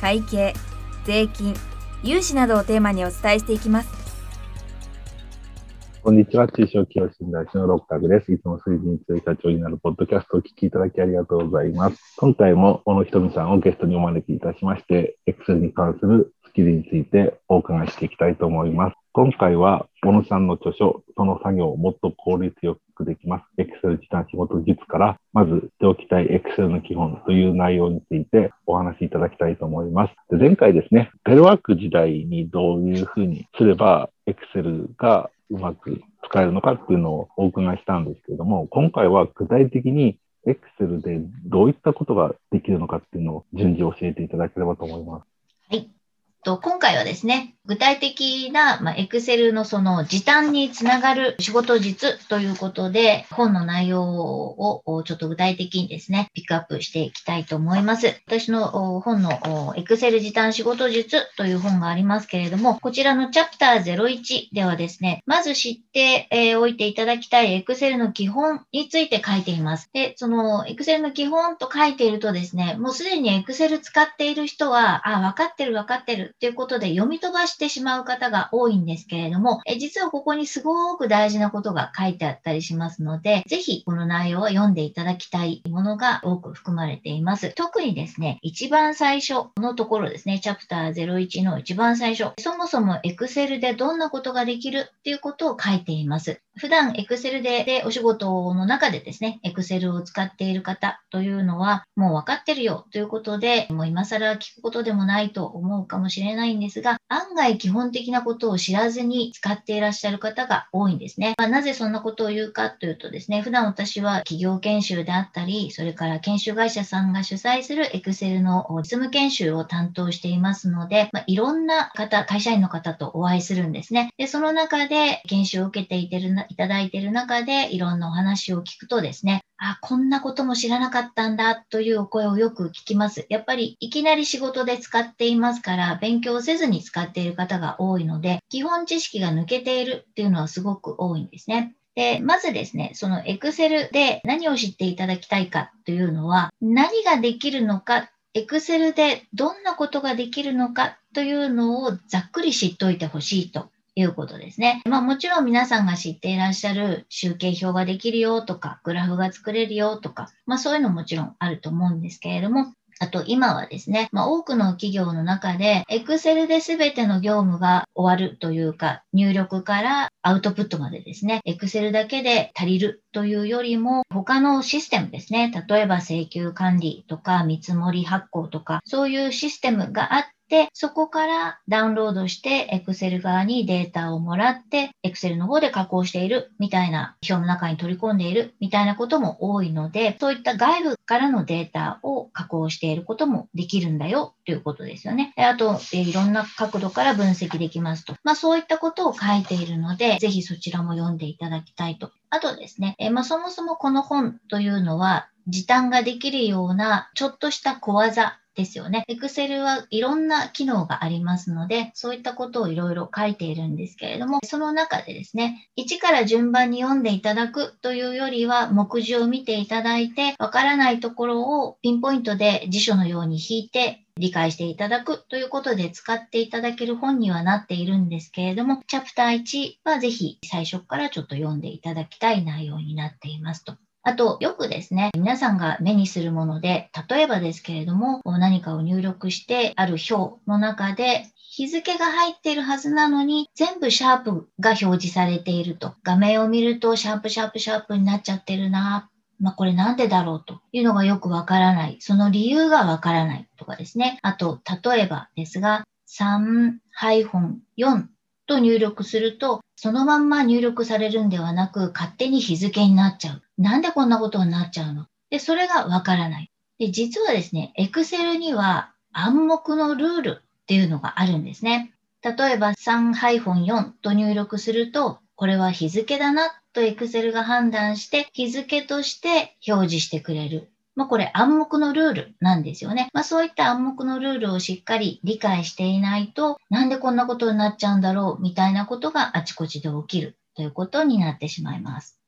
会計税金融資などをテーマにお伝えしていきますこんにちは。中小企業診断士の六角です。いつも水準通社長になるポッドキャストをお聞きいただきありがとうございます。今回も小野ひとみさんをゲストにお招きいたしまして、Excel に関するスキルについてお伺いしていきたいと思います。今回は小野さんの著書、その作業をもっと効率よくできます。Excel 時短仕事術から、まずしておきたい Excel の基本という内容についてお話しいただきたいと思います。で前回ですね、テレワーク時代にどういうふうにすれば Excel がうまく使えるのかっていうのをお伺いしたんですけれども、今回は具体的に Excel でどういったことができるのかっていうのを順次教えていただければと思います。はい。と今回はですね、具体的な、まあ、Excel のその時短につながる仕事術ということで、本の内容をちょっと具体的にですね、ピックアップしていきたいと思います。私の本の Excel 時短仕事術という本がありますけれども、こちらのチャプター01ではですね、まず知っておいていただきたい Excel の基本について書いています。で、その Excel の基本と書いているとですね、もうすでに Excel 使っている人は、あ、分かってる分かってるっていうことで読み飛ばしてしてしまう方が多いんですけれども、え実はここにすごく大事なことが書いてあったりしますので、ぜひこの内容を読んでいただきたいものが多く含まれています。特にですね、一番最初のところですね、チャプター01の一番最初、そもそも Excel でどんなことができるっていうことを書いています。普段 Excel ででお仕事の中でですね、Excel を使っている方というのはもう分かってるよということで、もう今更聞くことでもないと思うかもしれないんですが、案外基本的なことを知らずに使っていらっしゃる方が多いんですね。まあ、なぜそんなことを言うかというとですね、普段私は企業研修であったり、それから研修会社さんが主催する Excel の実務研修を担当していますので、まあ、いろんな方、会社員の方とお会いするんですね。で、その中で研修を受けていてるいただいている中で、いろんなお話を聞くとですね、あ、こんなことも知らなかったんだというお声をよく聞きます。やっぱりいきなり仕事で使っていますから、勉強せずに使っている方が多いので、基本知識が抜けているっていうのはすごく多いんですね。で、まずですね、その Excel で何を知っていただきたいかというのは、何ができるのか、Excel でどんなことができるのかというのをざっくり知っておいてほしいということですね。まあもちろん皆さんが知っていらっしゃる集計表ができるよとか、グラフが作れるよとか、まあそういうのもちろんあると思うんですけれども、あと今はですね、まあ、多くの企業の中で Excel で全ての業務が終わるというか、入力からアウトプットまでですね、Excel だけで足りるというよりも、他のシステムですね、例えば請求管理とか見積もり発行とか、そういうシステムがあってで、そこからダウンロードして Excel 側にデータをもらって Excel の方で加工しているみたいな表の中に取り込んでいるみたいなことも多いので、そういった外部からのデータを加工していることもできるんだよということですよね。あと、いろんな角度から分析できますと。まあそういったことを書いているので、ぜひそちらも読んでいただきたいと。あとですね、えまあそもそもこの本というのは時短ができるようなちょっとした小技ですよね。Excel はいろんな機能がありますので、そういったことをいろいろ書いているんですけれども、その中でですね、1から順番に読んでいただくというよりは、目次を見ていただいて、わからないところをピンポイントで辞書のように引いて理解していただくということで使っていただける本にはなっているんですけれども、チャプター1はぜひ最初からちょっと読んでいただきたい内容になっていますと。あと、よくですね、皆さんが目にするもので、例えばですけれども、何かを入力してある表の中で、日付が入っているはずなのに、全部シャープが表示されていると。画面を見ると、シャープシャープシャープになっちゃってるな。まあ、これなんでだろうというのがよくわからない。その理由がわからないとかですね。あと、例えばですが、3-4と入力すると、そのまんま入力されるんではなく、勝手に日付になっちゃう。なんでこんなことになっちゃうの？で、それがわからない。で、実はですね、Excel には暗黙のルールっていうのがあるんですね。例えば3-4と入力すると、これは日付だなと Excel が判断して日付として表示してくれる。まあ、これ暗黙のルールなんですよね。まあ、そういった暗黙のルールをしっかり理解していないと、なんでこんなことになっちゃうんだろうみたいなことがあちこちで起きるということになってしまいます。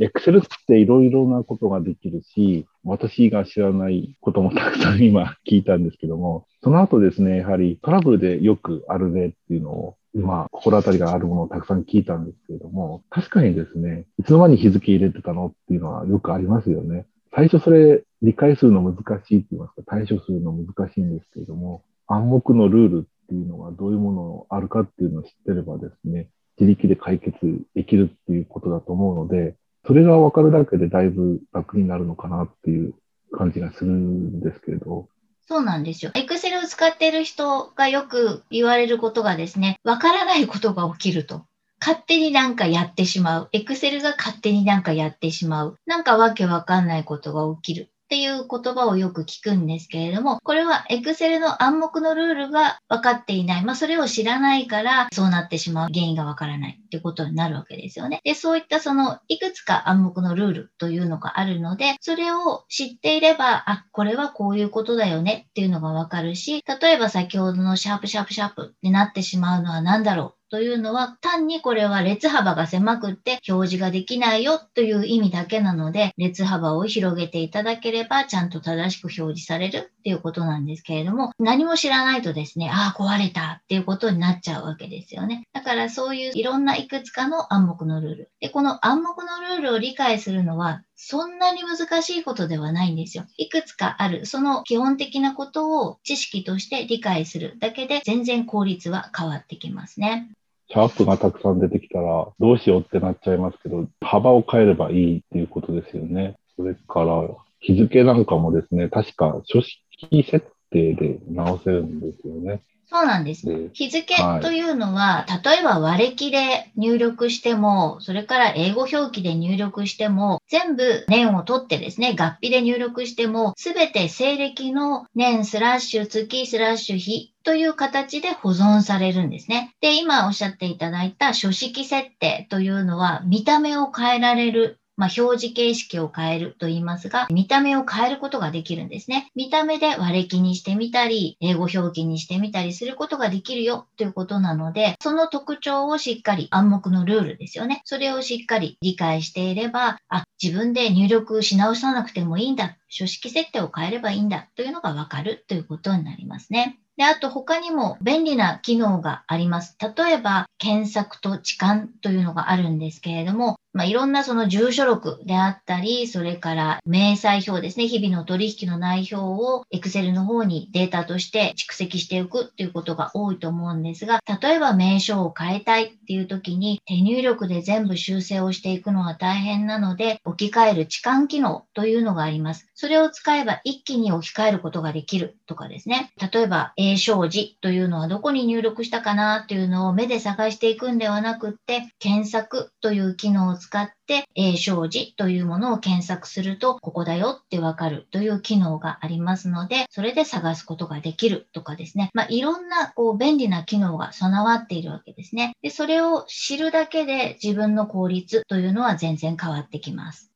Excel っていろいろなことができるし、私が知らないこともたくさん今聞いたんですけども、その後ですね、やはりトラブルでよくあるねっていうのを、今、心当たりがあるものをたくさん聞いたんですけれども、確かにですね、いつの間に日付入れてたのっていうのはよくありますよね。最初それ理解するの難しいって言いますか、対処するの難しいんですけれども、暗黙のルールっていうのがどういうものあるかっていうのを知ってればですね、自力で解決できるっていうことだと思うので、それが分かるだけでだいぶ楽になるのかなっていう感じがするんですけれど。そうなんですよ。Excel を使っている人がよく言われることがですね、分からないことが起きると。勝手になんかやってしまう。Excel が勝手になんかやってしまう。なんかわけわかんないことが起きる。っていう言葉をよく聞くんですけれども、これは Excel の暗黙のルールが分かっていない。まあ、それを知らないから、そうなってしまう原因が分からないってことになるわけですよね。で、そういったその、いくつか暗黙のルールというのがあるので、それを知っていれば、あ、これはこういうことだよねっていうのが分かるし、例えば先ほどのシャープシャープシャープってなってしまうのは何だろうというのは単にこれは列幅が狭くって表示ができないよという意味だけなので列幅を広げていただければちゃんと正しく表示されるっていうことなんですけれども何も知らないとですねああ壊れたっていうことになっちゃうわけですよねだからそういういろんないくつかの暗黙のルールでこの暗黙のルールを理解するのはそんなに難しいことではないんですよ。いくつかある、その基本的なことを知識として理解するだけで全然効率は変わってきますね。シャープがたくさん出てきたら、どうしようってなっちゃいますけど、幅を変えればいいっていうことですよね。それから、日付なんかもですね、確か書式設定で直せるんですよね。そうなんです。日付というのは、はい、例えば割れ記で入力しても、それから英語表記で入力しても、全部年を取ってですね、合併で入力しても、すべて西暦の年スラッシュ月スラッシュ日という形で保存されるんですね。で、今おっしゃっていただいた書式設定というのは、見た目を変えられるまあ、表示形式を変えると言いますが、見た目を変えることができるんですね。見た目で割れ記にしてみたり、英語表記にしてみたりすることができるよということなので、その特徴をしっかり暗黙のルールですよね。それをしっかり理解していれば、あ、自分で入力し直さなくてもいいんだ。書式設定を変えればいいんだというのがわかるということになりますね。で、あと他にも便利な機能があります。例えば、検索と痴漢というのがあるんですけれども、まあ、いろんなその住所録であったり、それから明細表ですね、日々の取引の内容を Excel の方にデータとして蓄積していくっていうことが多いと思うんですが、例えば名称を変えたいっていう時に手入力で全部修正をしていくのは大変なので、置き換える痴漢機能というのがあります。それを使えば一気に置き換えることができるとかですね。例えば、A 障子というのはどこに入力したかなっていうのを目で探していくんではなくって、検索という機能を使って、A 障子というものを検索すると、ここだよってわかるという機能がありますので、それで探すことができるとかですね。まあ、いろんなこう便利な機能が備わっているわけですね。で、それを知るだけで自分の効率というのは全然変わってきます。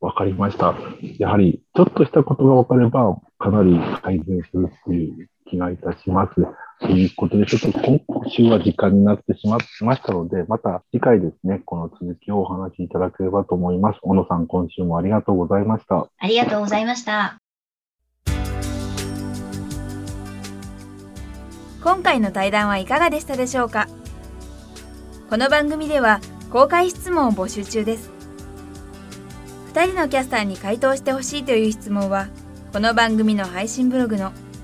わかりました。やはり、ちょっとしたことが分かれば、かなり改善するっていう気がいたします。ということで、ちょっと今週は時間になってしまいましたので、また次回ですね、この続きをお話しいただければと思います。小野さん、今週もありがとうございました。ありがとうございました。今回の対談はいかがでしたでしょうか？この番組では公開質問を募集中です。2人のキャスターに回答してほしいという質問は、この番組の配信ブログの